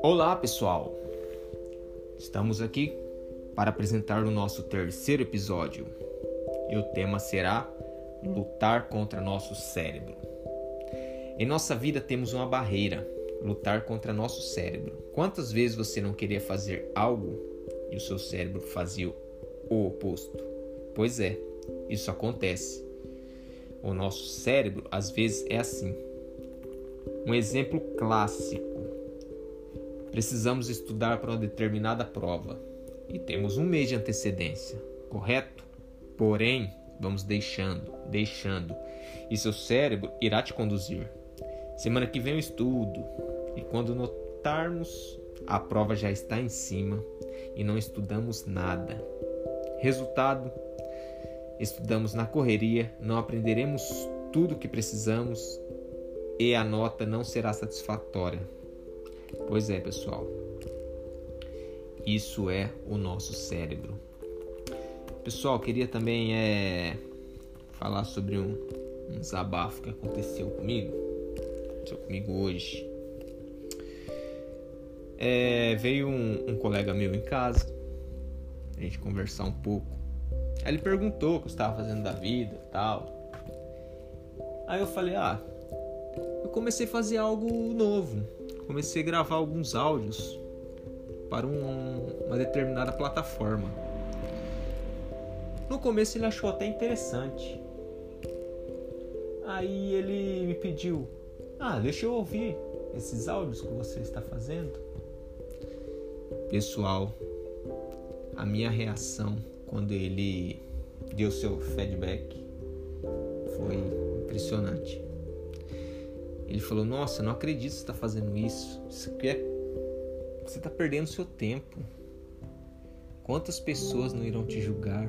Olá, pessoal! Estamos aqui para apresentar o nosso terceiro episódio e o tema será lutar contra nosso cérebro. Em nossa vida temos uma barreira, lutar contra nosso cérebro. Quantas vezes você não queria fazer algo e o seu cérebro fazia o oposto? Pois é, isso acontece. O nosso cérebro às vezes é assim. Um exemplo clássico. Precisamos estudar para uma determinada prova e temos um mês de antecedência, correto? Porém, vamos deixando, deixando, e seu cérebro irá te conduzir. Semana que vem eu estudo, e quando notarmos, a prova já está em cima e não estudamos nada. Resultado: estudamos na correria, não aprenderemos tudo o que precisamos e a nota não será satisfatória. Pois é, pessoal. Isso é o nosso cérebro. Pessoal, queria também é, falar sobre um, um desabafo que aconteceu comigo. Aconteceu comigo hoje. É, veio um, um colega meu em casa, a gente conversar um pouco. Aí ele perguntou o que eu estava fazendo da vida tal. Aí eu falei, ah, eu comecei a fazer algo novo. Comecei a gravar alguns áudios para um, uma determinada plataforma. No começo ele achou até interessante. Aí ele me pediu: Ah, deixa eu ouvir esses áudios que você está fazendo. Pessoal, a minha reação quando ele deu seu feedback foi impressionante. Ele falou: Nossa, não acredito que você está fazendo isso. É... Você está perdendo seu tempo. Quantas pessoas não irão te julgar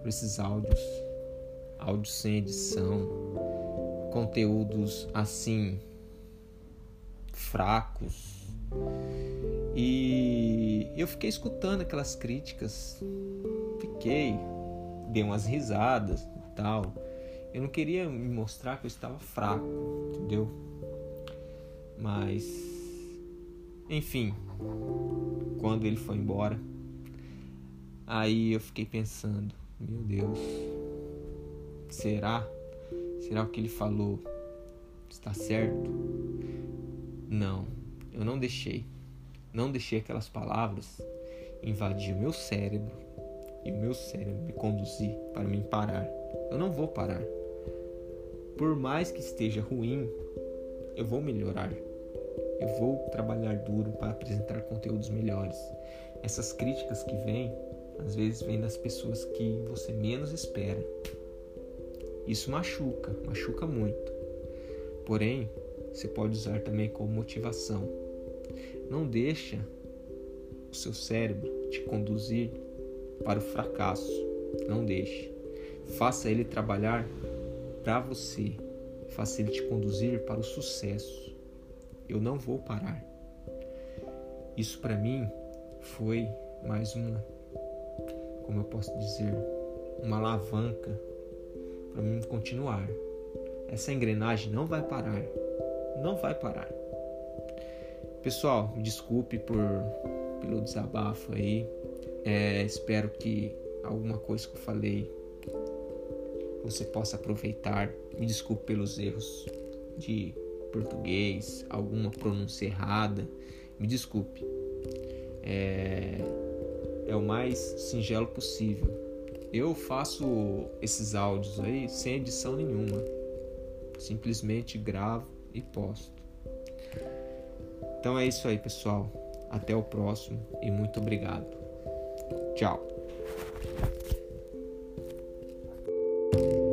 por esses áudios? Áudios sem edição, conteúdos assim fracos. E eu fiquei escutando aquelas críticas. Fiquei, dei umas risadas e tal. Eu não queria me mostrar que eu estava fraco, entendeu? Mas, enfim, quando ele foi embora, aí eu fiquei pensando: meu Deus, será? Será o que ele falou está certo? Não, eu não deixei. Não deixei aquelas palavras invadir o meu cérebro e o meu cérebro me conduzir para me parar. Eu não vou parar. Por mais que esteja ruim, eu vou melhorar. Eu vou trabalhar duro para apresentar conteúdos melhores. Essas críticas que vêm, às vezes vêm das pessoas que você menos espera. Isso machuca, machuca muito. Porém, você pode usar também como motivação. Não deixa o seu cérebro te conduzir para o fracasso. Não deixe. Faça ele trabalhar para você, faça ele te conduzir para o sucesso. Eu não vou parar. Isso para mim foi mais uma, como eu posso dizer, uma alavanca para mim continuar. Essa engrenagem não vai parar. Não vai parar. Pessoal, me desculpe por pelo desabafo aí. É, espero que alguma coisa que eu falei você possa aproveitar. Me desculpe pelos erros de português, alguma pronúncia errada. Me desculpe. É, é o mais singelo possível. Eu faço esses áudios aí sem edição nenhuma. Simplesmente gravo e posto. Então é isso aí, pessoal. Até o próximo e muito obrigado. Tchau. you